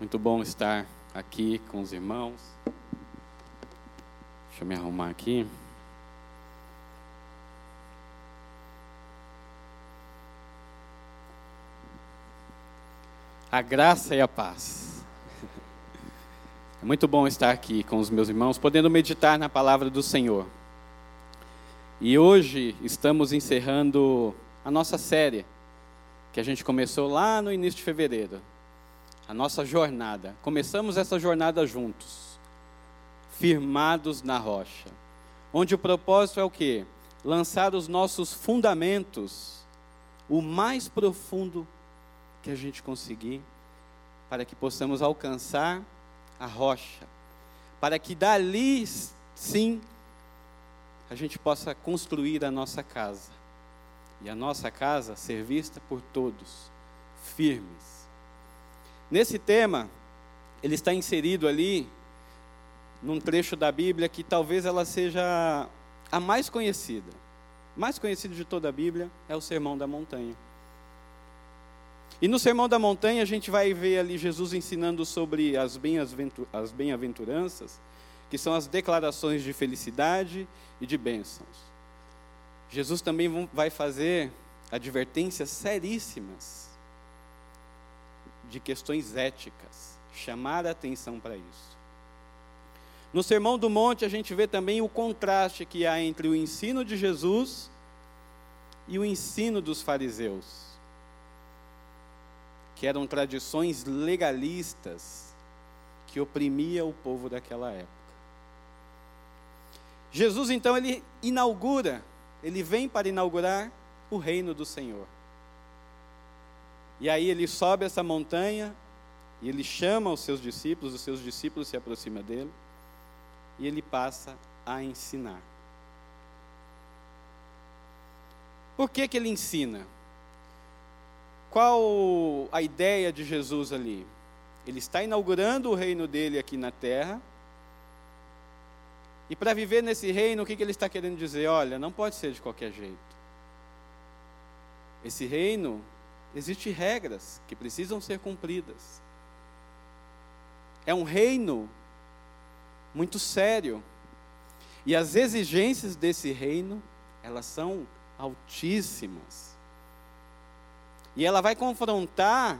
Muito bom estar aqui com os irmãos. Deixa eu me arrumar aqui. A graça e a paz. É muito bom estar aqui com os meus irmãos, podendo meditar na palavra do Senhor. E hoje estamos encerrando a nossa série, que a gente começou lá no início de fevereiro. A nossa jornada. Começamos essa jornada juntos, firmados na rocha. Onde o propósito é o quê? Lançar os nossos fundamentos, o mais profundo que a gente conseguir, para que possamos alcançar a rocha, para que dali sim a gente possa construir a nossa casa e a nossa casa ser vista por todos, firmes. Nesse tema, ele está inserido ali num trecho da Bíblia que talvez ela seja a mais conhecida. Mais conhecido de toda a Bíblia é o Sermão da Montanha. E no Sermão da Montanha a gente vai ver ali Jesus ensinando sobre as bem-aventuranças, que são as declarações de felicidade e de bênçãos. Jesus também vai fazer advertências seríssimas de questões éticas, chamar a atenção para isso. No Sermão do Monte a gente vê também o contraste que há entre o ensino de Jesus e o ensino dos fariseus que eram tradições legalistas que oprimia o povo daquela época. Jesus então ele inaugura, ele vem para inaugurar o reino do Senhor. E aí ele sobe essa montanha e ele chama os seus discípulos, os seus discípulos se aproximam dele e ele passa a ensinar. Por que que ele ensina? Qual a ideia de Jesus ali? Ele está inaugurando o reino dele aqui na terra. E para viver nesse reino, o que, que ele está querendo dizer? Olha, não pode ser de qualquer jeito. Esse reino, existem regras que precisam ser cumpridas. É um reino muito sério. E as exigências desse reino, elas são altíssimas. E ela vai confrontar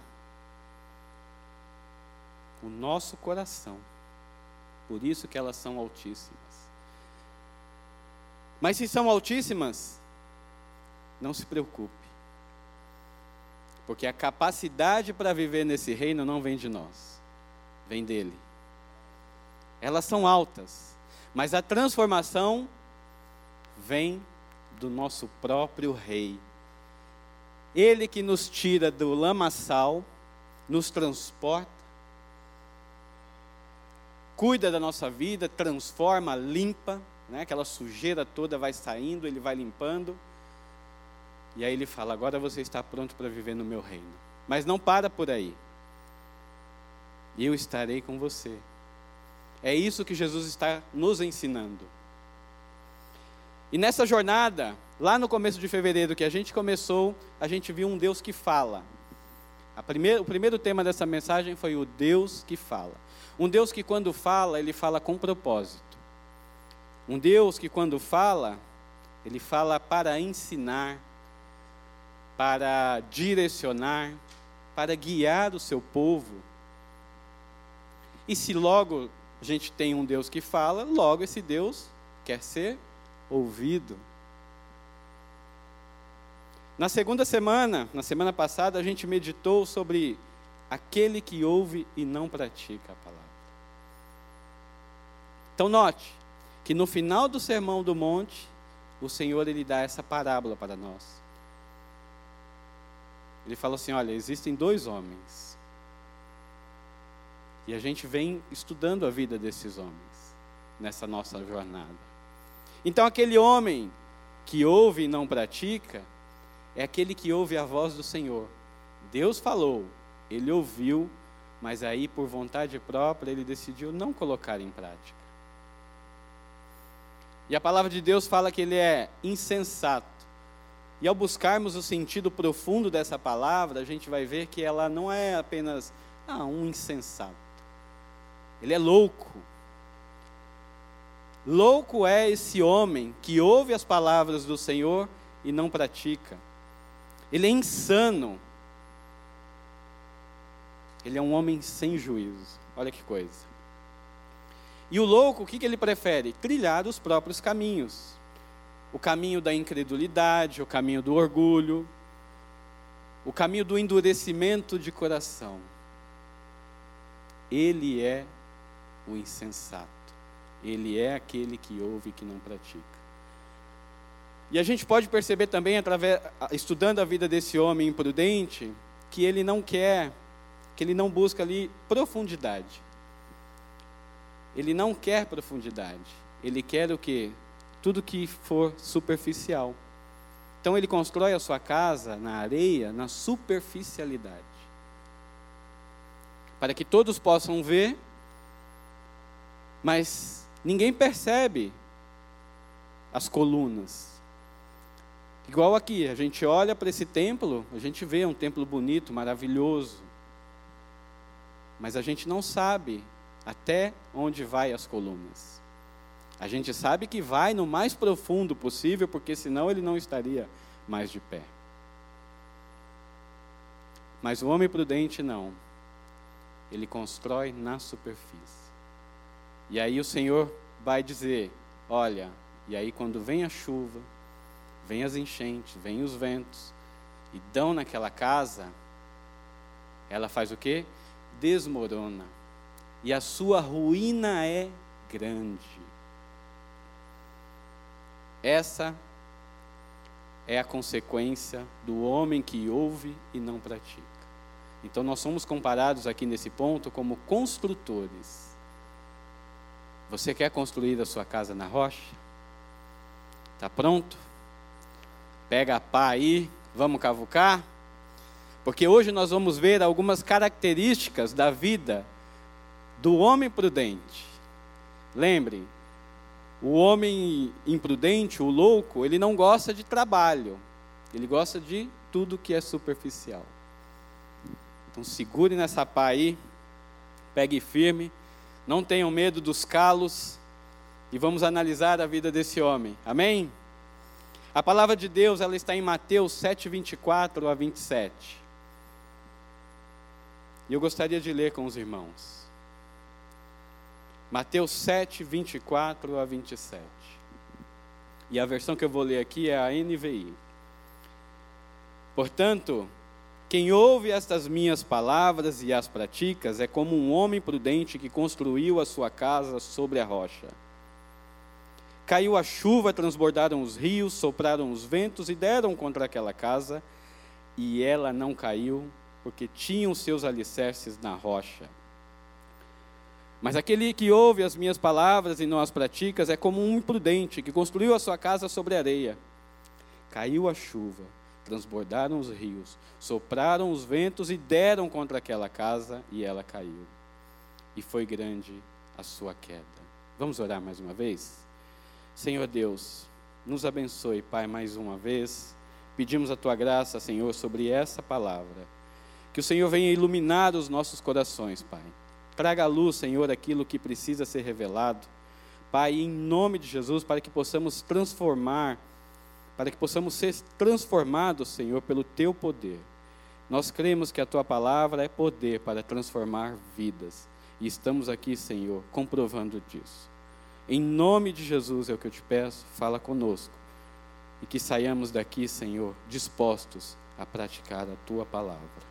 o nosso coração. Por isso que elas são altíssimas. Mas se são altíssimas, não se preocupe. Porque a capacidade para viver nesse reino não vem de nós, vem dele. Elas são altas, mas a transformação vem do nosso próprio rei, ele que nos tira do lamaçal, nos transporta, cuida da nossa vida, transforma, limpa, né? aquela sujeira toda vai saindo, ele vai limpando. E aí ele fala: agora você está pronto para viver no meu reino. Mas não para por aí. Eu estarei com você. É isso que Jesus está nos ensinando. E nessa jornada, lá no começo de fevereiro que a gente começou, a gente viu um Deus que fala. Primeira, o primeiro tema dessa mensagem foi o Deus que fala. Um Deus que quando fala, ele fala com propósito. Um Deus que quando fala, ele fala para ensinar, para direcionar, para guiar o seu povo. E se logo a gente tem um Deus que fala, logo esse Deus quer ser ouvido. Na segunda semana, na semana passada, a gente meditou sobre aquele que ouve e não pratica a palavra. Então note que no final do sermão do monte, o Senhor ele dá essa parábola para nós. Ele fala assim: olha, existem dois homens. E a gente vem estudando a vida desses homens nessa nossa jornada. Então, aquele homem que ouve e não pratica, é aquele que ouve a voz do Senhor. Deus falou, ele ouviu, mas aí, por vontade própria, ele decidiu não colocar em prática. E a palavra de Deus fala que ele é insensato. E ao buscarmos o sentido profundo dessa palavra, a gente vai ver que ela não é apenas Ah, um insensato. Ele é louco. Louco é esse homem que ouve as palavras do Senhor e não pratica. Ele é insano. Ele é um homem sem juízo. Olha que coisa. E o louco, o que, que ele prefere? Trilhar os próprios caminhos. O caminho da incredulidade, o caminho do orgulho, o caminho do endurecimento de coração. Ele é o insensato. Ele é aquele que ouve e que não pratica. E a gente pode perceber também, através, estudando a vida desse homem imprudente, que ele não quer, que ele não busca ali profundidade. Ele não quer profundidade. Ele quer o que? Tudo que for superficial. Então ele constrói a sua casa na areia, na superficialidade. Para que todos possam ver, mas ninguém percebe as colunas. Igual aqui, a gente olha para esse templo, a gente vê um templo bonito, maravilhoso. Mas a gente não sabe até onde vai as colunas. A gente sabe que vai no mais profundo possível, porque senão ele não estaria mais de pé. Mas o homem prudente não. Ele constrói na superfície. E aí o Senhor vai dizer: Olha, e aí quando vem a chuva, vem as enchentes, vem os ventos, e dão naquela casa, ela faz o quê? Desmorona. E a sua ruína é grande. Essa é a consequência do homem que ouve e não pratica. Então nós somos comparados aqui nesse ponto como construtores. Você quer construir a sua casa na rocha? Está pronto? Pega a pá aí, vamos cavucar? Porque hoje nós vamos ver algumas características da vida do homem prudente. Lembre, o homem imprudente, o louco, ele não gosta de trabalho. Ele gosta de tudo que é superficial. Então segure nessa pá aí, pegue firme, não tenham medo dos calos e vamos analisar a vida desse homem. Amém? A palavra de Deus, ela está em Mateus 7, 24 a 27. E eu gostaria de ler com os irmãos. Mateus 7, 24 a 27. E a versão que eu vou ler aqui é a NVI. Portanto, quem ouve estas minhas palavras e as pratica é como um homem prudente que construiu a sua casa sobre a rocha. Caiu a chuva, transbordaram os rios, sopraram os ventos e deram contra aquela casa, e ela não caiu, porque tinham seus alicerces na rocha. Mas aquele que ouve as minhas palavras e não as pratica é como um imprudente que construiu a sua casa sobre areia. Caiu a chuva, transbordaram os rios, sopraram os ventos e deram contra aquela casa e ela caiu. E foi grande a sua queda. Vamos orar mais uma vez? Senhor Deus, nos abençoe, Pai, mais uma vez. Pedimos a tua graça, Senhor, sobre essa palavra. Que o Senhor venha iluminar os nossos corações, Pai Traga à luz, Senhor, aquilo que precisa ser revelado. Pai, em nome de Jesus, para que possamos transformar, para que possamos ser transformados, Senhor, pelo teu poder. Nós cremos que a tua palavra é poder para transformar vidas. E estamos aqui, Senhor, comprovando disso. Em nome de Jesus é o que eu te peço, fala conosco. E que saiamos daqui, Senhor, dispostos a praticar a tua palavra.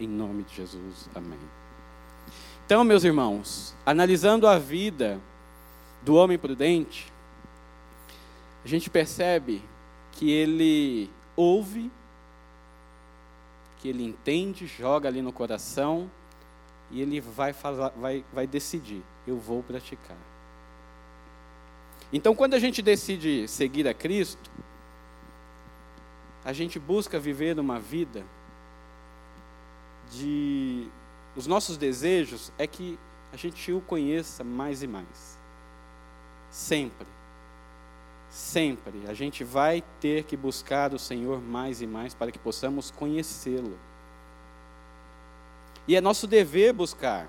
Em nome de Jesus, amém. Então, meus irmãos, analisando a vida do homem prudente, a gente percebe que ele ouve, que ele entende, joga ali no coração e ele vai, falar, vai, vai decidir: eu vou praticar. Então, quando a gente decide seguir a Cristo, a gente busca viver uma vida de os nossos desejos é que a gente o conheça mais e mais. Sempre. Sempre. A gente vai ter que buscar o Senhor mais e mais para que possamos conhecê-lo. E é nosso dever buscar,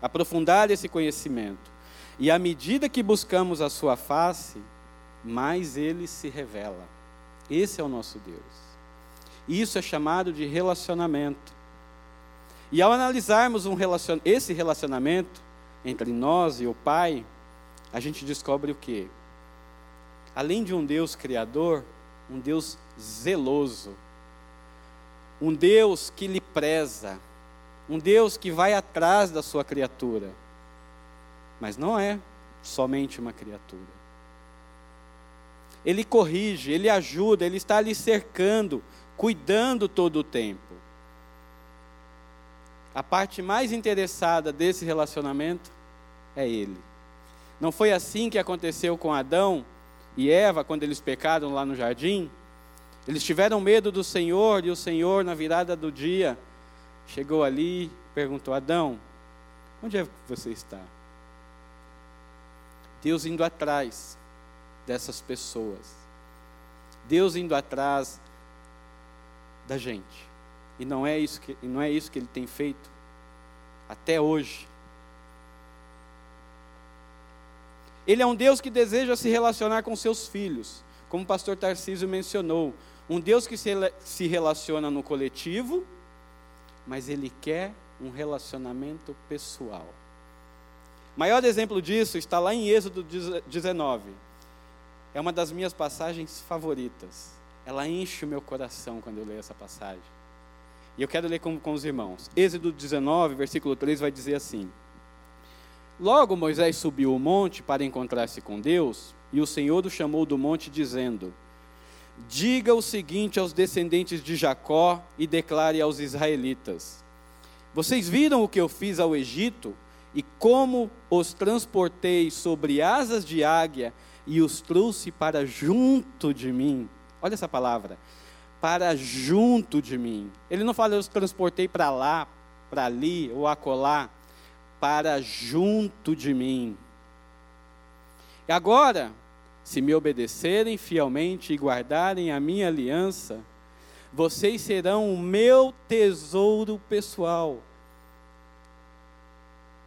aprofundar esse conhecimento. E à medida que buscamos a Sua face, mais Ele se revela. Esse é o nosso Deus. Isso é chamado de relacionamento. E ao analisarmos um relacion... esse relacionamento entre nós e o Pai, a gente descobre o quê? Além de um Deus criador, um Deus zeloso, um Deus que lhe preza, um Deus que vai atrás da sua criatura. Mas não é somente uma criatura. Ele corrige, ele ajuda, ele está ali cercando, cuidando todo o tempo. A parte mais interessada desse relacionamento é ele. Não foi assim que aconteceu com Adão e Eva quando eles pecaram lá no jardim? Eles tiveram medo do Senhor e o Senhor, na virada do dia, chegou ali perguntou: Adão, onde é que você está? Deus indo atrás dessas pessoas. Deus indo atrás da gente. E não é isso que, não é isso que ele tem feito até hoje. Ele é um Deus que deseja se relacionar com seus filhos, como o pastor Tarcísio mencionou. Um Deus que se, relaciona no coletivo, mas ele quer um relacionamento pessoal. Maior exemplo disso está lá em Êxodo 19. É uma das minhas passagens favoritas. Ela enche o meu coração quando eu leio essa passagem. E eu quero ler com, com os irmãos. Êxodo 19, versículo 3 vai dizer assim: Logo Moisés subiu o monte para encontrar-se com Deus, e o Senhor o chamou do monte, dizendo: Diga o seguinte aos descendentes de Jacó e declare aos israelitas: Vocês viram o que eu fiz ao Egito e como os transportei sobre asas de águia e os trouxe para junto de mim. Olha essa palavra. Para junto de mim. Ele não fala eu os transportei para lá, para ali ou acolá. Para junto de mim. E agora, se me obedecerem fielmente e guardarem a minha aliança, vocês serão o meu tesouro pessoal.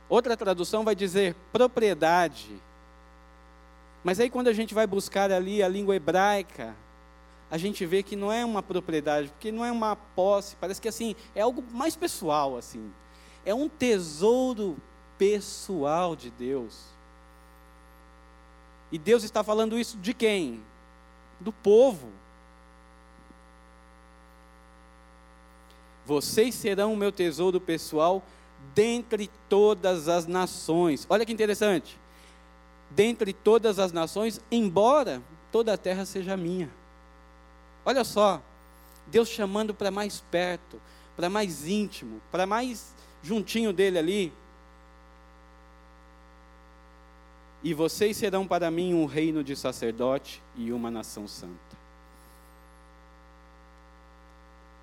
Outra tradução vai dizer propriedade. Mas aí quando a gente vai buscar ali a língua hebraica, a gente vê que não é uma propriedade, porque não é uma posse, parece que assim, é algo mais pessoal assim. É um tesouro pessoal de Deus. E Deus está falando isso de quem? Do povo. Vocês serão o meu tesouro pessoal dentre todas as nações. Olha que interessante. Dentre todas as nações, embora toda a terra seja minha. Olha só, Deus chamando para mais perto, para mais íntimo, para mais juntinho dele ali. E vocês serão para mim um reino de sacerdote e uma nação santa.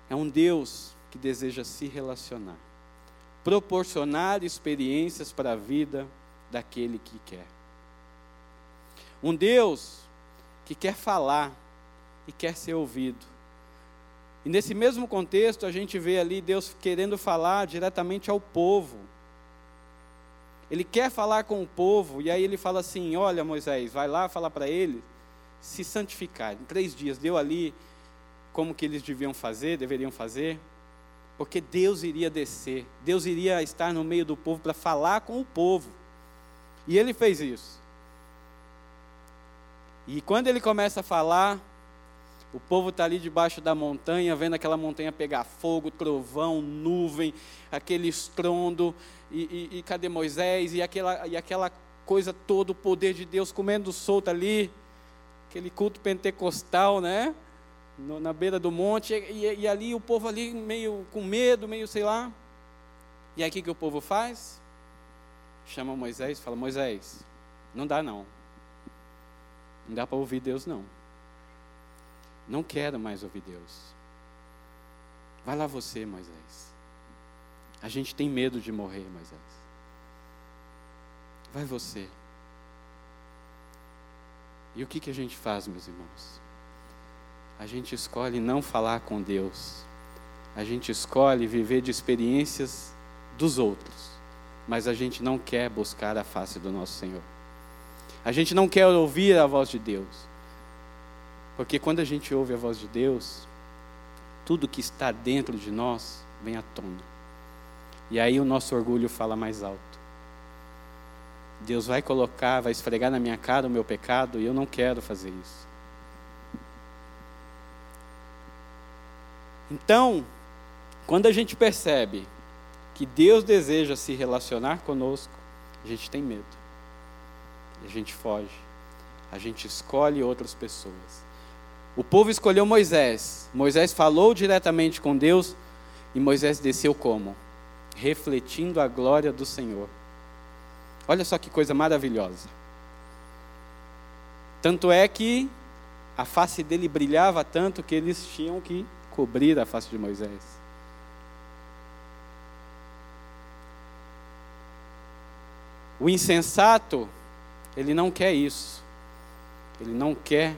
É um Deus que deseja se relacionar, proporcionar experiências para a vida daquele que quer. Um Deus que quer falar e quer ser ouvido. E nesse mesmo contexto, a gente vê ali Deus querendo falar diretamente ao povo ele quer falar com o povo, e aí ele fala assim: Olha, Moisés, vai lá falar para eles se santificar. Em três dias, deu ali como que eles deviam fazer, deveriam fazer, porque Deus iria descer, Deus iria estar no meio do povo para falar com o povo. E ele fez isso. E quando ele começa a falar, o povo está ali debaixo da montanha, vendo aquela montanha pegar fogo, trovão, nuvem, aquele estrondo, e, e, e cadê Moisés? E aquela, e aquela coisa toda, o poder de Deus comendo solto ali, aquele culto pentecostal, né? No, na beira do monte, e, e, ali o povo ali meio com medo, meio sei lá. E aí o que, que o povo faz? Chama Moisés fala: Moisés, não dá não. Não dá para ouvir Deus não. Não quero mais ouvir Deus. Vai lá você, Moisés. A gente tem medo de morrer, Moisés. Vai você. E o que, que a gente faz, meus irmãos? A gente escolhe não falar com Deus. A gente escolhe viver de experiências dos outros, mas a gente não quer buscar a face do nosso Senhor. A gente não quer ouvir a voz de Deus. Porque quando a gente ouve a voz de Deus, tudo que está dentro de nós vem à tona. E aí o nosso orgulho fala mais alto. Deus vai colocar, vai esfregar na minha cara o meu pecado e eu não quero fazer isso. Então, quando a gente percebe que Deus deseja se relacionar conosco, a gente tem medo. A gente foge. A gente escolhe outras pessoas. O povo escolheu Moisés. Moisés falou diretamente com Deus e Moisés desceu como? Refletindo a glória do Senhor. Olha só que coisa maravilhosa. Tanto é que a face dele brilhava tanto que eles tinham que cobrir a face de Moisés. O insensato, ele não quer isso. Ele não quer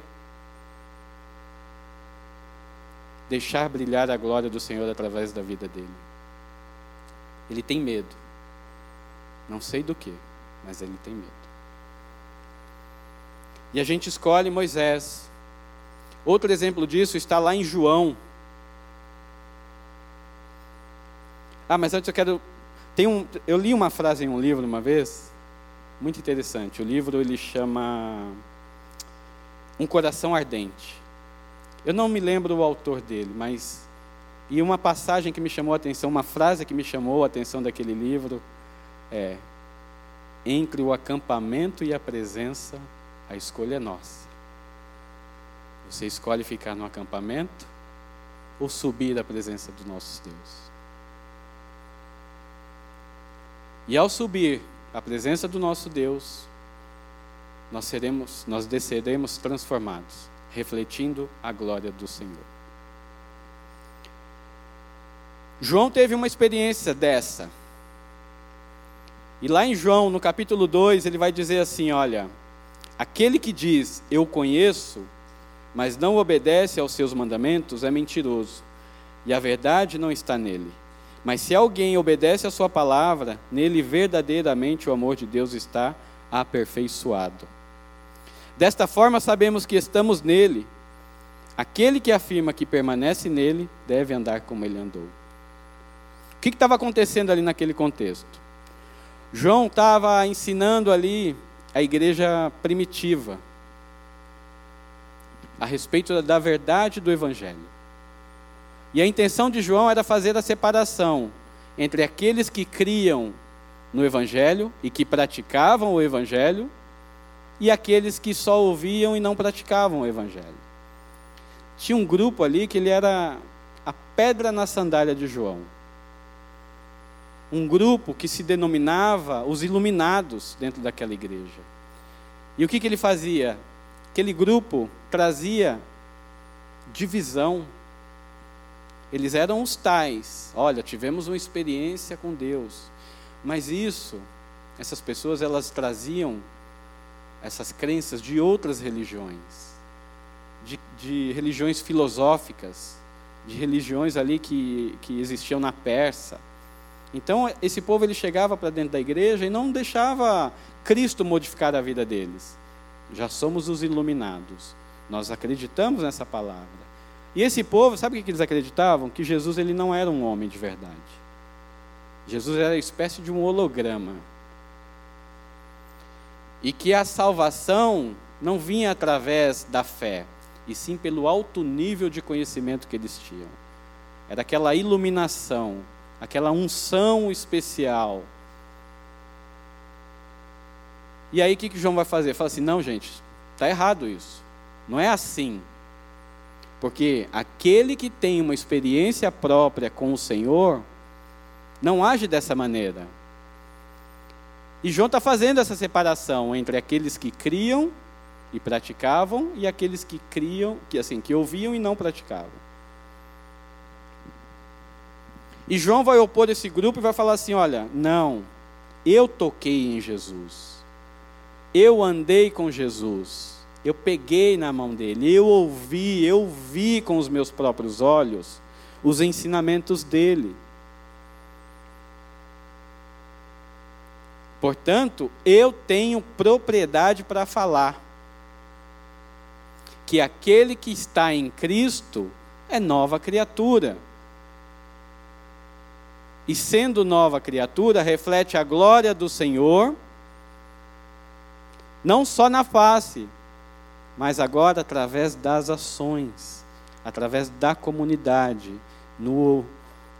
deixar brilhar a glória do Senhor através da vida dele. Ele tem medo. Não sei do que mas ele tem medo. E a gente escolhe Moisés. Outro exemplo disso está lá em João. Ah, mas antes eu quero. Tem um, eu li uma frase em um livro uma vez, muito interessante. O livro ele chama Um Coração Ardente. Eu não me lembro o autor dele, mas. E uma passagem que me chamou a atenção, uma frase que me chamou a atenção daquele livro é: entre o acampamento e a presença, a escolha é nossa. Você escolhe ficar no acampamento ou subir à presença do nosso Deus. E ao subir à presença do nosso Deus, nós seremos, nós desceremos transformados, refletindo a glória do Senhor. João teve uma experiência dessa. E lá em João, no capítulo 2, ele vai dizer assim: Olha, aquele que diz eu conheço, mas não obedece aos seus mandamentos, é mentiroso, e a verdade não está nele. Mas se alguém obedece a sua palavra, nele verdadeiramente o amor de Deus está aperfeiçoado. Desta forma sabemos que estamos nele. Aquele que afirma que permanece nele deve andar como ele andou. O que estava acontecendo ali naquele contexto? João estava ensinando ali a igreja primitiva a respeito da verdade do Evangelho. E a intenção de João era fazer a separação entre aqueles que criam no Evangelho e que praticavam o Evangelho e aqueles que só ouviam e não praticavam o Evangelho. Tinha um grupo ali que ele era a pedra na sandália de João um grupo que se denominava os iluminados dentro daquela igreja. E o que, que ele fazia? Aquele grupo trazia divisão. Eles eram os tais. Olha, tivemos uma experiência com Deus. Mas isso, essas pessoas, elas traziam essas crenças de outras religiões, de, de religiões filosóficas, de religiões ali que, que existiam na Pérsia então, esse povo ele chegava para dentro da igreja e não deixava Cristo modificar a vida deles. Já somos os iluminados. Nós acreditamos nessa palavra. E esse povo, sabe o que eles acreditavam? Que Jesus ele não era um homem de verdade. Jesus era uma espécie de um holograma. E que a salvação não vinha através da fé, e sim pelo alto nível de conhecimento que eles tinham. Era aquela iluminação, aquela unção especial. E aí o que, que João vai fazer? Fala assim: não, gente, está errado isso. Não é assim. Porque aquele que tem uma experiência própria com o Senhor, não age dessa maneira. E João está fazendo essa separação entre aqueles que criam e praticavam e aqueles que criam, que assim, que ouviam e não praticavam. E João vai opor esse grupo e vai falar assim: olha, não, eu toquei em Jesus, eu andei com Jesus, eu peguei na mão dele, eu ouvi, eu vi com os meus próprios olhos os ensinamentos dele. Portanto, eu tenho propriedade para falar que aquele que está em Cristo é nova criatura. E sendo nova criatura, reflete a glória do Senhor, não só na face, mas agora através das ações, através da comunidade, no,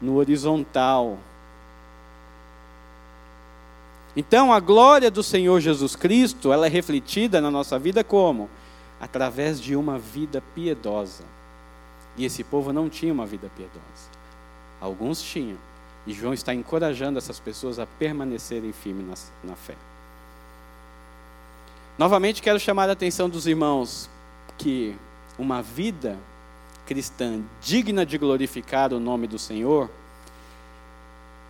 no horizontal. Então, a glória do Senhor Jesus Cristo, ela é refletida na nossa vida como? Através de uma vida piedosa. E esse povo não tinha uma vida piedosa. Alguns tinham. E João está encorajando essas pessoas a permanecerem firmes na, na fé. Novamente quero chamar a atenção dos irmãos que uma vida cristã digna de glorificar o nome do Senhor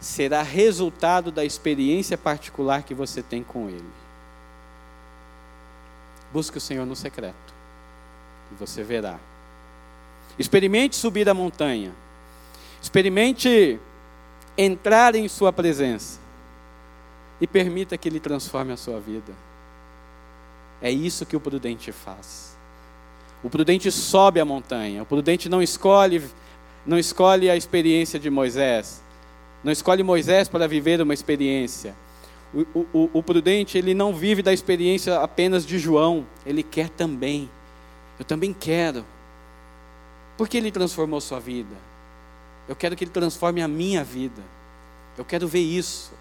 será resultado da experiência particular que você tem com Ele. Busque o Senhor no secreto, e você verá. Experimente subir a montanha, experimente entrar em Sua presença, e permita que Ele transforme a sua vida. É isso que o prudente faz. O prudente sobe a montanha, o prudente não escolhe, não escolhe a experiência de Moisés, não escolhe Moisés para viver uma experiência. O, o, o, prudente, ele não vive da experiência apenas de João, ele quer também. Eu também quero. Porque ele transformou sua vida? Eu quero que ele transforme a minha vida. Eu quero ver isso.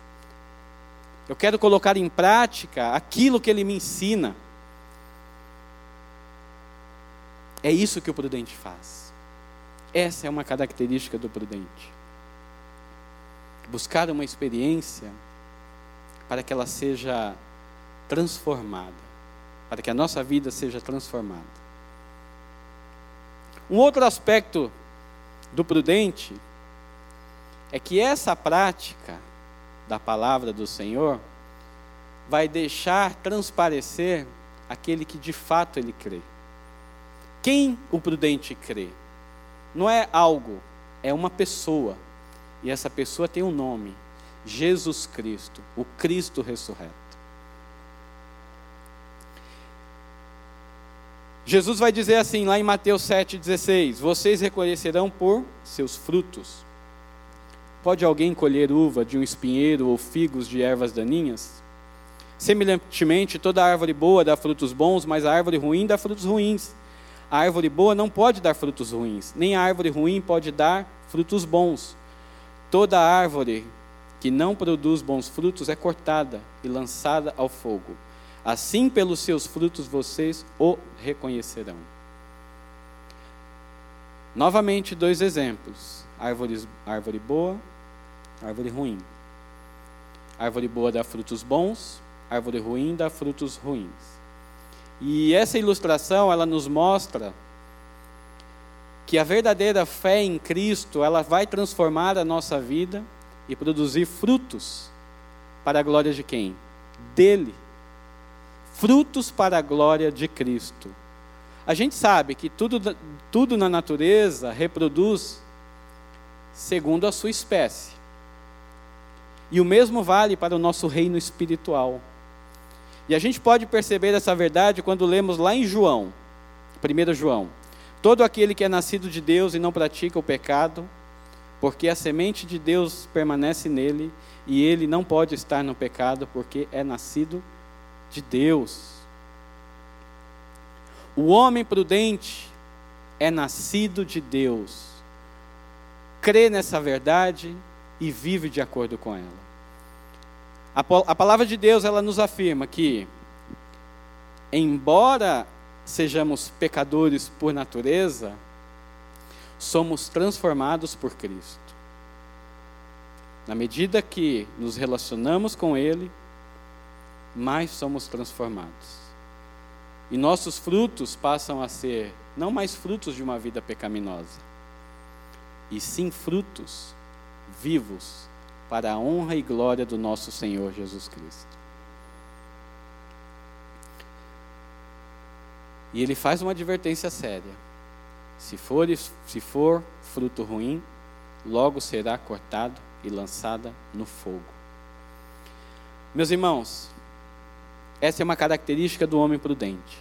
Eu quero colocar em prática aquilo que ele me ensina. É isso que o prudente faz. Essa é uma característica do prudente buscar uma experiência para que ela seja transformada, para que a nossa vida seja transformada. Um outro aspecto do prudente é que essa prática da palavra do Senhor vai deixar transparecer aquele que de fato ele crê. Quem o prudente crê? Não é algo, é uma pessoa. E essa pessoa tem um nome: Jesus Cristo, o Cristo ressurreto. Jesus vai dizer assim, lá em Mateus 7,16: Vocês reconhecerão por seus frutos. Pode alguém colher uva de um espinheiro ou figos de ervas daninhas? Semelhantemente, toda árvore boa dá frutos bons, mas a árvore ruim dá frutos ruins. A árvore boa não pode dar frutos ruins, nem a árvore ruim pode dar frutos bons. Toda árvore que não produz bons frutos é cortada e lançada ao fogo. Assim, pelos seus frutos, vocês o reconhecerão. Novamente, dois exemplos: árvore, árvore boa, árvore ruim. Árvore boa dá frutos bons, árvore ruim dá frutos ruins. E essa ilustração ela nos mostra que a verdadeira fé em Cristo, ela vai transformar a nossa vida e produzir frutos para a glória de quem? Dele. Frutos para a glória de Cristo. A gente sabe que tudo, tudo na natureza reproduz segundo a sua espécie. E o mesmo vale para o nosso reino espiritual. E a gente pode perceber essa verdade quando lemos lá em João, 1 João. Todo aquele que é nascido de Deus e não pratica o pecado, porque a semente de Deus permanece nele e ele não pode estar no pecado porque é nascido de Deus. O homem prudente é nascido de Deus, crê nessa verdade e vive de acordo com ela. A, palavra de Deus ela nos afirma que, embora sejamos pecadores por natureza, somos transformados por Cristo. Na medida que nos relacionamos com Ele, mais somos transformados. E nossos frutos passam a ser não mais frutos de uma vida pecaminosa, e sim frutos vivos para a honra e glória do nosso Senhor Jesus Cristo. E ele faz uma advertência séria. Se for, se for fruto ruim, logo será cortado e lançada no fogo. Meus irmãos, essa é uma característica do homem prudente.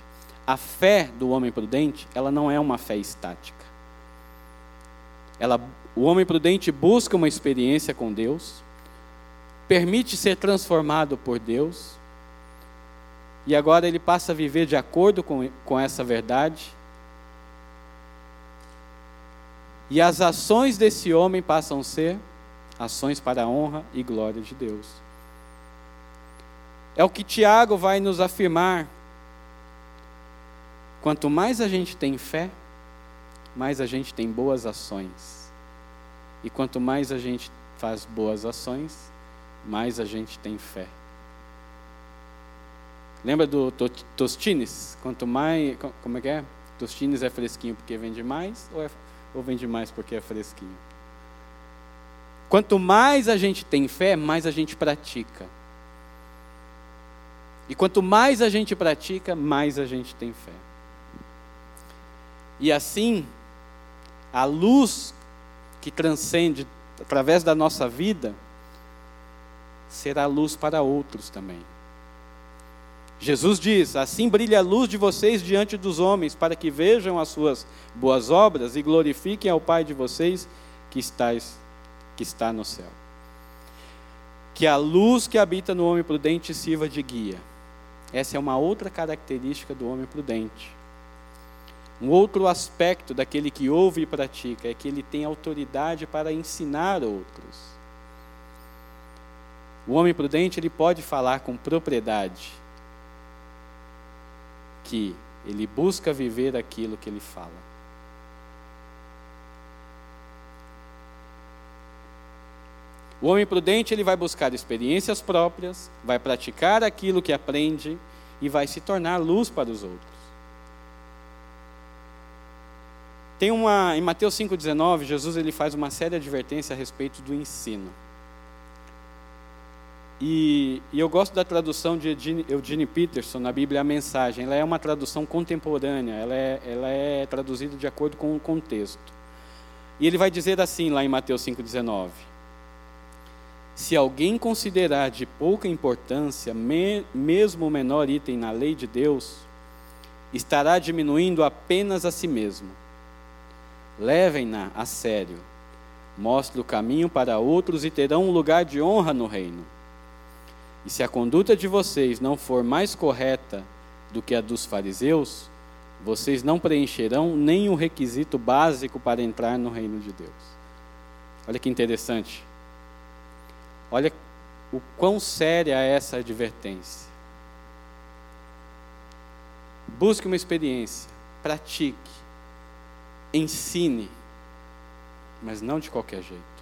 A fé do homem prudente, ela não é uma fé estática. Ela, o homem prudente busca uma experiência com Deus, permite ser transformado por Deus, e agora ele passa a viver de acordo com, com essa verdade. E as ações desse homem passam a ser ações para a honra e glória de Deus. É o que Tiago vai nos afirmar. Quanto mais a gente tem fé, mais a gente tem boas ações. E quanto mais a gente faz boas ações, mais a gente tem fé. Lembra do Tostines? Quanto mais. Como é que é? Tostines é fresquinho porque vende mais ou, é, ou vende mais porque é fresquinho? Quanto mais a gente tem fé, mais a gente pratica. E quanto mais a gente pratica, mais a gente tem fé. E assim, a luz que transcende através da nossa vida será luz para outros também. Jesus diz: Assim brilha a luz de vocês diante dos homens, para que vejam as suas boas obras e glorifiquem ao Pai de vocês que, estáis, que está no céu. Que a luz que habita no homem prudente sirva de guia essa é uma outra característica do homem prudente. Um outro aspecto daquele que ouve e pratica é que ele tem autoridade para ensinar outros. O homem prudente ele pode falar com propriedade que ele busca viver aquilo que ele fala. O homem prudente ele vai buscar experiências próprias, vai praticar aquilo que aprende e vai se tornar luz para os outros. Tem uma em Mateus 5:19, Jesus ele faz uma séria advertência a respeito do ensino. E, e, eu gosto da tradução de Eugene, Peterson na Bíblia a mensagem. Ela é uma tradução contemporânea, ela é, ela é traduzida de acordo com o contexto. E ele vai dizer assim lá em Mateus 5,19: se alguém considerar de pouca importância, me, mesmo o menor item na lei de Deus, estará diminuindo apenas a si mesmo. Levem-na a sério. Mostre o caminho para outros e terão um lugar de honra no reino. E se a conduta de vocês não for mais correta do que a dos fariseus, vocês não preencherão nem o requisito básico para entrar no reino de Deus. Olha que interessante. Olha o quão séria é essa advertência. Busque uma experiência, pratique, ensine, mas não de qualquer jeito.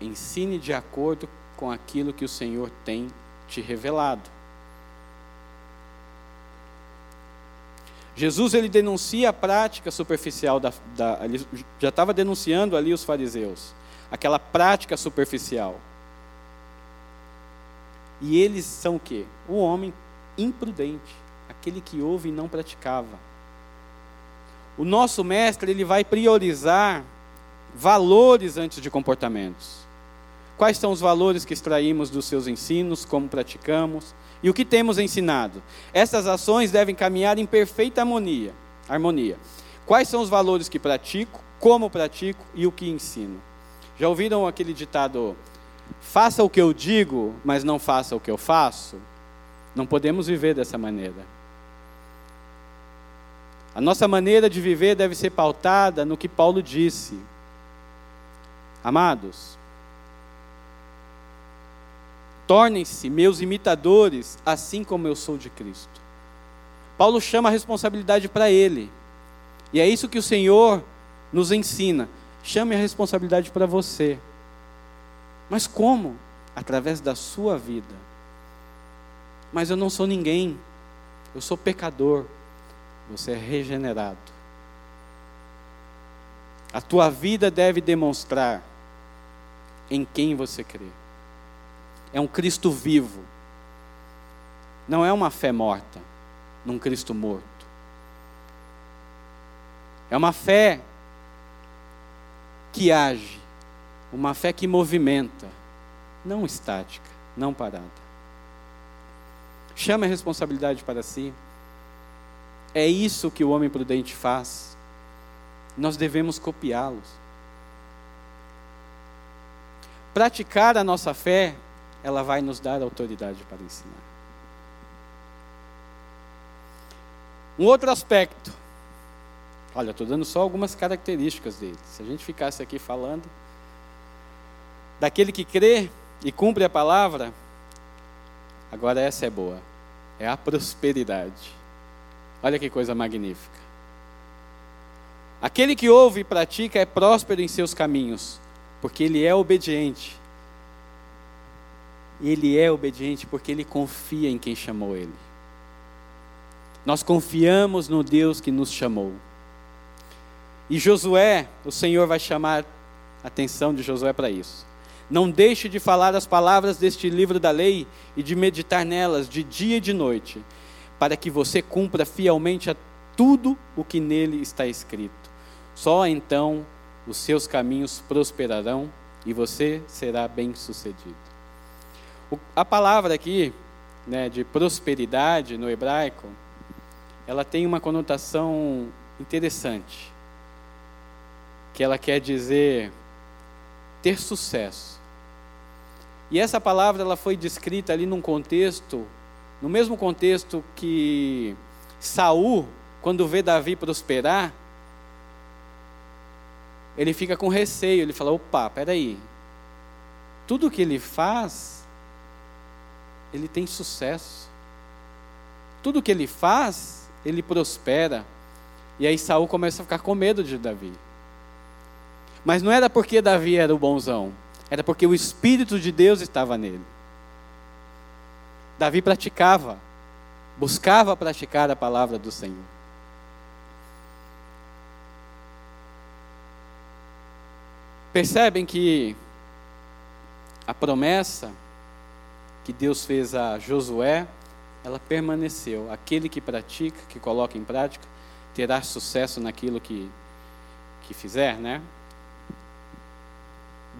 Ensine de acordo com aquilo que o Senhor tem te revelado. Jesus ele denuncia a prática superficial da, da ele já estava denunciando ali os fariseus aquela prática superficial. E eles são o quê? O homem imprudente, aquele que ouve e não praticava. O nosso mestre, ele vai priorizar valores antes de comportamentos. Quais são os valores que extraímos dos seus ensinos, como praticamos e o que temos ensinado? Essas ações devem caminhar em perfeita harmonia. harmonia. Quais são os valores que pratico, como pratico e o que ensino? Já ouviram aquele ditado: faça o que eu digo, mas não faça o que eu faço? Não podemos viver dessa maneira. A nossa maneira de viver deve ser pautada no que Paulo disse. Amados, tornem-se meus imitadores, assim como eu sou de Cristo. Paulo chama a responsabilidade para ele. E é isso que o Senhor nos ensina. Chame a responsabilidade para você. Mas como? Através da sua vida. Mas eu não sou ninguém. Eu sou pecador. Você é regenerado. A tua vida deve demonstrar em quem você crê. É um Cristo vivo. Não é uma fé morta num Cristo morto. É uma fé que age, uma fé que movimenta, não estática, não parada. Chame a responsabilidade para si. É isso que o homem prudente faz. Nós devemos copiá-los. Praticar a nossa fé, ela vai nos dar autoridade para ensinar. Um outro aspecto. Olha, estou dando só algumas características dele. Se a gente ficasse aqui falando, daquele que crê e cumpre a palavra, agora essa é boa, é a prosperidade. Olha que coisa magnífica. Aquele que ouve e pratica é próspero em seus caminhos, porque ele é obediente. Ele é obediente porque ele confia em quem chamou ele. Nós confiamos no Deus que nos chamou. E Josué, o Senhor vai chamar a atenção de Josué para isso. Não deixe de falar as palavras deste livro da lei e de meditar nelas de dia e de noite, para que você cumpra fielmente a tudo o que nele está escrito. Só então os seus caminhos prosperarão e você será bem-sucedido. A palavra aqui, né, de prosperidade no hebraico, ela tem uma conotação interessante, que ela quer dizer ter sucesso. E essa palavra ela foi descrita ali num contexto, no mesmo contexto que Saul, quando vê Davi prosperar, ele fica com receio, ele fala: "Opa, peraí. Tudo que ele faz, ele tem sucesso. Tudo que ele faz, ele prospera. E aí Saul começa a ficar com medo de Davi. Mas não era porque Davi era o bonzão, era porque o Espírito de Deus estava nele. Davi praticava, buscava praticar a palavra do Senhor. Percebem que a promessa que Deus fez a Josué ela permaneceu. Aquele que pratica, que coloca em prática, terá sucesso naquilo que, que fizer, né?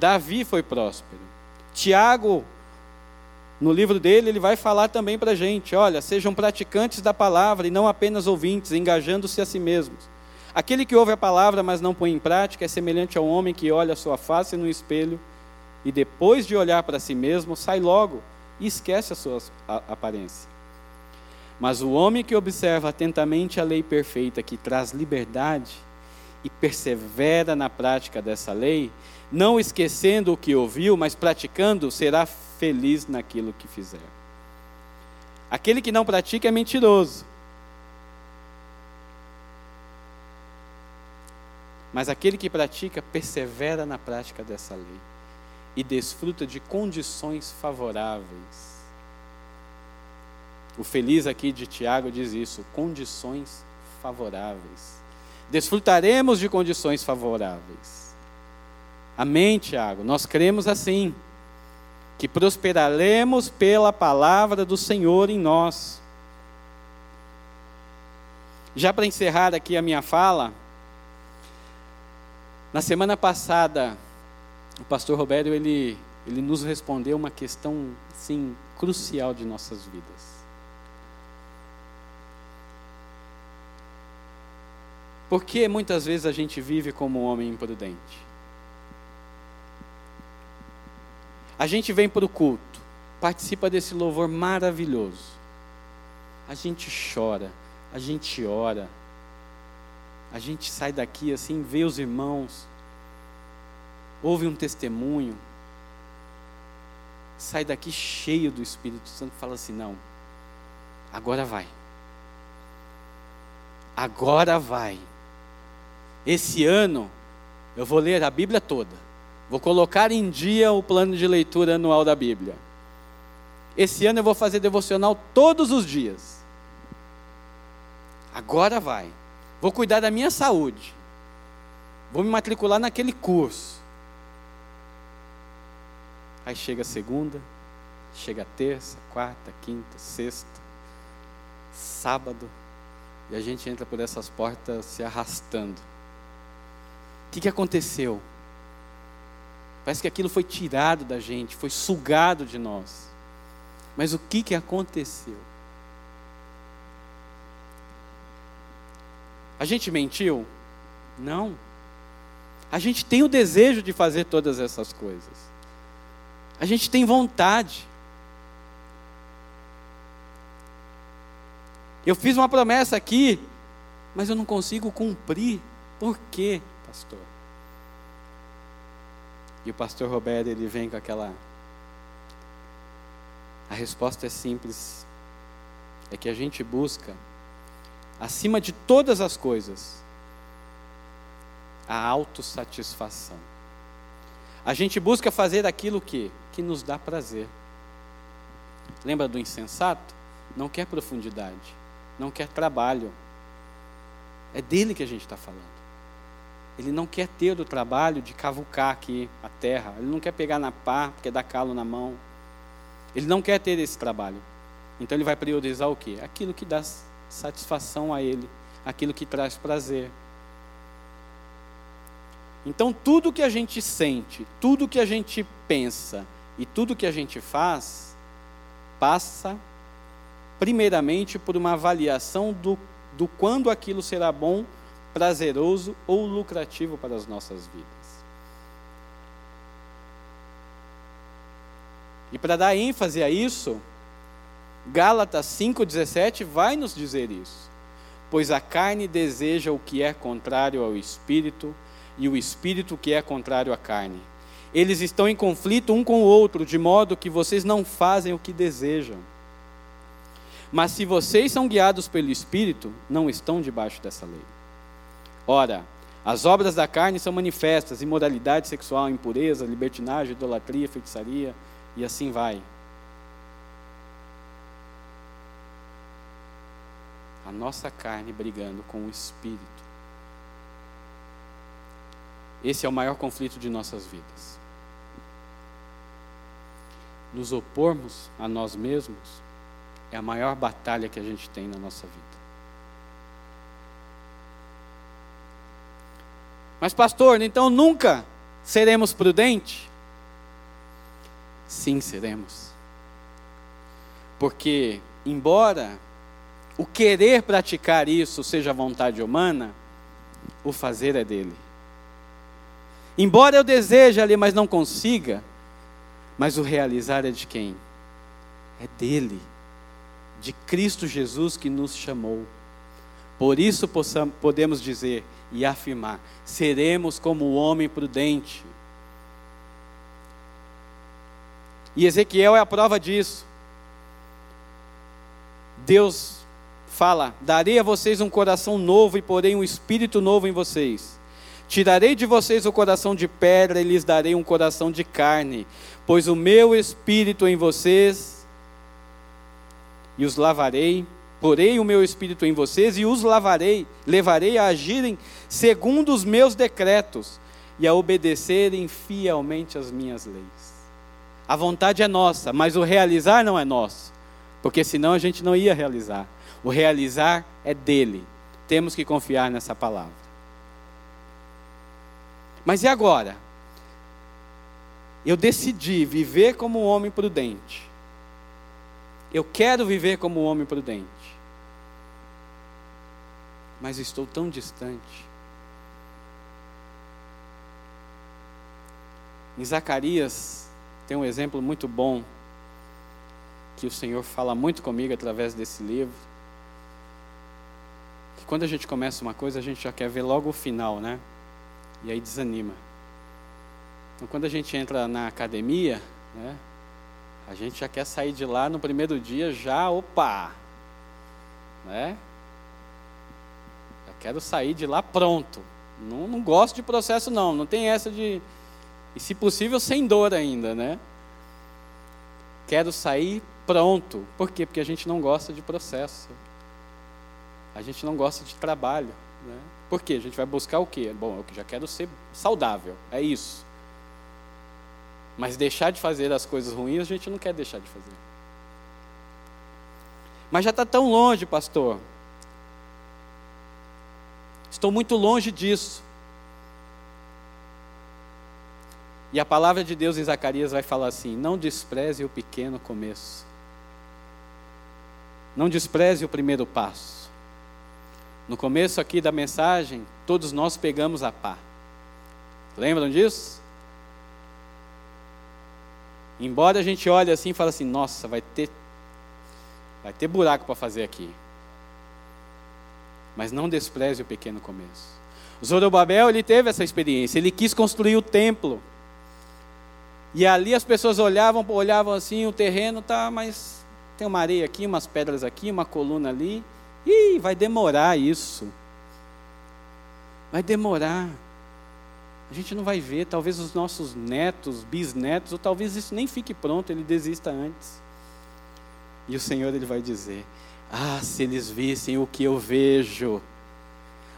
Davi foi próspero. Tiago, no livro dele, ele vai falar também para a gente: olha, sejam praticantes da palavra e não apenas ouvintes, engajando-se a si mesmos. Aquele que ouve a palavra, mas não põe em prática, é semelhante ao homem que olha a sua face no espelho e depois de olhar para si mesmo, sai logo e esquece a sua aparência. Mas o homem que observa atentamente a lei perfeita que traz liberdade e persevera na prática dessa lei, não esquecendo o que ouviu, mas praticando, será feliz naquilo que fizer. Aquele que não pratica é mentiroso. Mas aquele que pratica persevera na prática dessa lei e desfruta de condições favoráveis o feliz aqui de Tiago diz isso: condições favoráveis. Desfrutaremos de condições favoráveis. Amém, Tiago? Nós cremos assim, que prosperaremos pela palavra do Senhor em nós. Já para encerrar aqui a minha fala, na semana passada, o pastor Roberto ele, ele nos respondeu uma questão sim crucial de nossas vidas. Por que muitas vezes a gente vive como um homem imprudente? A gente vem para o culto, participa desse louvor maravilhoso. A gente chora, a gente ora, a gente sai daqui assim, vê os irmãos, ouve um testemunho, sai daqui cheio do Espírito Santo e fala assim: não, agora vai. Agora vai. Esse ano eu vou ler a Bíblia toda. Vou colocar em dia o plano de leitura anual da Bíblia. Esse ano eu vou fazer devocional todos os dias. Agora vai. Vou cuidar da minha saúde. Vou me matricular naquele curso. Aí chega segunda, chega terça, quarta, quinta, sexta, sábado, e a gente entra por essas portas se arrastando que, que aconteceu? Parece que aquilo foi tirado da gente, foi sugado de nós. Mas o que, que aconteceu? A gente mentiu? Não. A gente tem o desejo de fazer todas essas coisas. A gente tem vontade. Eu fiz uma promessa aqui, mas eu não consigo cumprir. Por quê, pastor? E o pastor Roberto ele vem com aquela. A resposta é simples. É que a gente busca, acima de todas as coisas, a autossatisfação. A gente busca fazer aquilo que que nos dá prazer. Lembra do insensato? Não quer profundidade, não quer trabalho. É dele que a gente está falando. Ele não quer ter o trabalho de cavucar aqui a terra. Ele não quer pegar na pá, porque dá calo na mão. Ele não quer ter esse trabalho. Então ele vai priorizar o quê? Aquilo que dá satisfação a ele, aquilo que traz prazer. Então tudo que a gente sente, tudo que a gente pensa e tudo que a gente faz passa primeiramente por uma avaliação do, do quando aquilo será bom prazeroso ou lucrativo para as nossas vidas. E para dar ênfase a isso, Gálatas 5,17 vai nos dizer isso. Pois a carne deseja o que é contrário ao espírito, e o espírito o que é contrário à carne. Eles estão em conflito um com o outro, de modo que vocês não fazem o que desejam. Mas se vocês são guiados pelo espírito, não estão debaixo dessa lei. Ora, as obras da carne são manifestas: imoralidade sexual, impureza, libertinagem, idolatria, feitiçaria, e assim vai. A nossa carne brigando com o espírito. Esse é o maior conflito de nossas vidas. Nos opormos a nós mesmos é a maior batalha que a gente tem na nossa vida. Mas, pastor, então nunca seremos prudentes? Sim, seremos. Porque, embora o querer praticar isso seja vontade humana, o fazer é dele. Embora eu deseje ali, mas não consiga, mas o realizar é de quem? É dele, de Cristo Jesus que nos chamou. Por isso podemos dizer: e afirmar: seremos como o homem prudente. E Ezequiel é a prova disso. Deus fala: Darei a vocês um coração novo e porei um espírito novo em vocês. Tirarei de vocês o coração de pedra e lhes darei um coração de carne, pois o meu espírito em vocês e os lavarei Porei o meu espírito em vocês e os lavarei, levarei a agirem segundo os meus decretos e a obedecerem fielmente as minhas leis. A vontade é nossa, mas o realizar não é nosso, porque senão a gente não ia realizar. O realizar é dele. Temos que confiar nessa palavra. Mas e agora? Eu decidi viver como um homem prudente. Eu quero viver como um homem prudente mas estou tão distante. Em Zacarias tem um exemplo muito bom que o Senhor fala muito comigo através desse livro. Que quando a gente começa uma coisa, a gente já quer ver logo o final, né? E aí desanima. Então, quando a gente entra na academia, né? A gente já quer sair de lá no primeiro dia já, opa, né? Quero sair de lá pronto. Não, não gosto de processo, não. Não tem essa de. E se possível, sem dor ainda, né? Quero sair pronto. Por quê? Porque a gente não gosta de processo. A gente não gosta de trabalho. Né? Por quê? A gente vai buscar o quê? Bom, eu já quero ser saudável. É isso. Mas deixar de fazer as coisas ruins, a gente não quer deixar de fazer. Mas já está tão longe, pastor. Estou muito longe disso. E a palavra de Deus em Zacarias vai falar assim: não despreze o pequeno começo. Não despreze o primeiro passo. No começo aqui da mensagem, todos nós pegamos a pá. Lembram disso? Embora a gente olhe assim e fale assim, nossa, vai ter vai ter buraco para fazer aqui. Mas não despreze o pequeno começo. Zorobabel, ele teve essa experiência, ele quis construir o templo. E ali as pessoas olhavam, olhavam assim, o terreno tá, mas tem uma areia aqui, umas pedras aqui, uma coluna ali. Ih, vai demorar isso. Vai demorar. A gente não vai ver, talvez os nossos netos, bisnetos, ou talvez isso nem fique pronto, ele desista antes. E o Senhor ele vai dizer: Ah, se eles vissem o que eu vejo.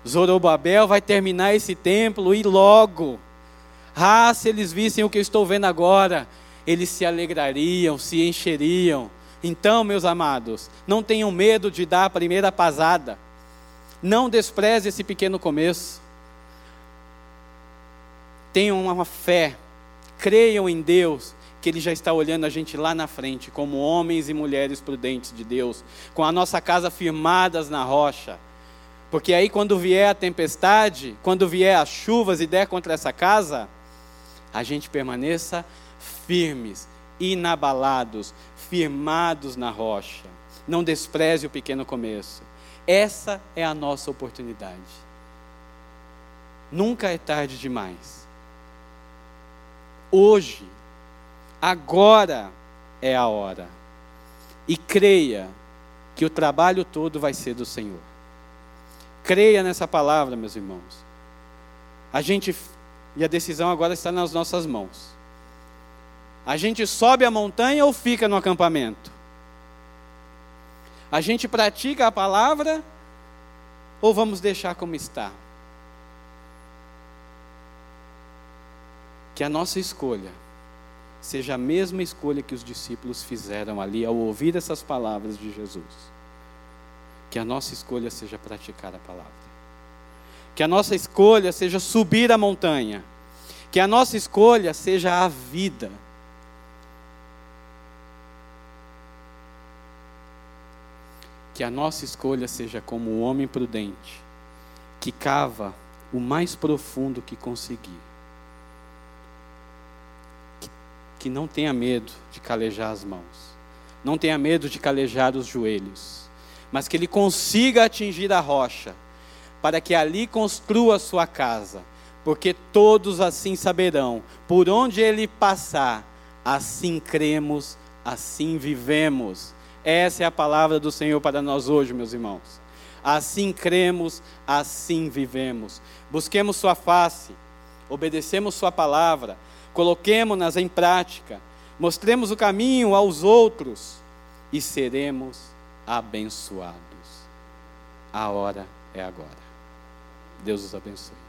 Zorobabel vai terminar esse templo e logo. Ah, se eles vissem o que eu estou vendo agora, eles se alegrariam, se encheriam. Então, meus amados, não tenham medo de dar a primeira pasada. Não despreze esse pequeno começo. Tenham uma fé, creiam em Deus, que Ele já está olhando a gente lá na frente, como homens e mulheres prudentes de Deus, com a nossa casa firmadas na rocha. Porque aí, quando vier a tempestade, quando vier as chuvas e der contra essa casa, a gente permaneça firmes, inabalados, firmados na rocha. Não despreze o pequeno começo. Essa é a nossa oportunidade. Nunca é tarde demais. Hoje, agora é a hora. E creia que o trabalho todo vai ser do Senhor. Creia nessa palavra, meus irmãos. A gente e a decisão agora está nas nossas mãos. A gente sobe a montanha ou fica no acampamento? A gente pratica a palavra ou vamos deixar como está? Que a nossa escolha seja a mesma escolha que os discípulos fizeram ali ao ouvir essas palavras de Jesus. Que a nossa escolha seja praticar a palavra. Que a nossa escolha seja subir a montanha. Que a nossa escolha seja a vida. Que a nossa escolha seja como um homem prudente, que cava o mais profundo que conseguir que não tenha medo de calejar as mãos, não tenha medo de calejar os joelhos, mas que ele consiga atingir a rocha, para que ali construa sua casa, porque todos assim saberão, por onde ele passar, assim cremos, assim vivemos. Essa é a palavra do Senhor para nós hoje, meus irmãos. Assim cremos, assim vivemos. Busquemos Sua face, obedecemos Sua palavra coloquemos-nas em prática, mostremos o caminho aos outros e seremos abençoados. A hora é agora. Deus os abençoe.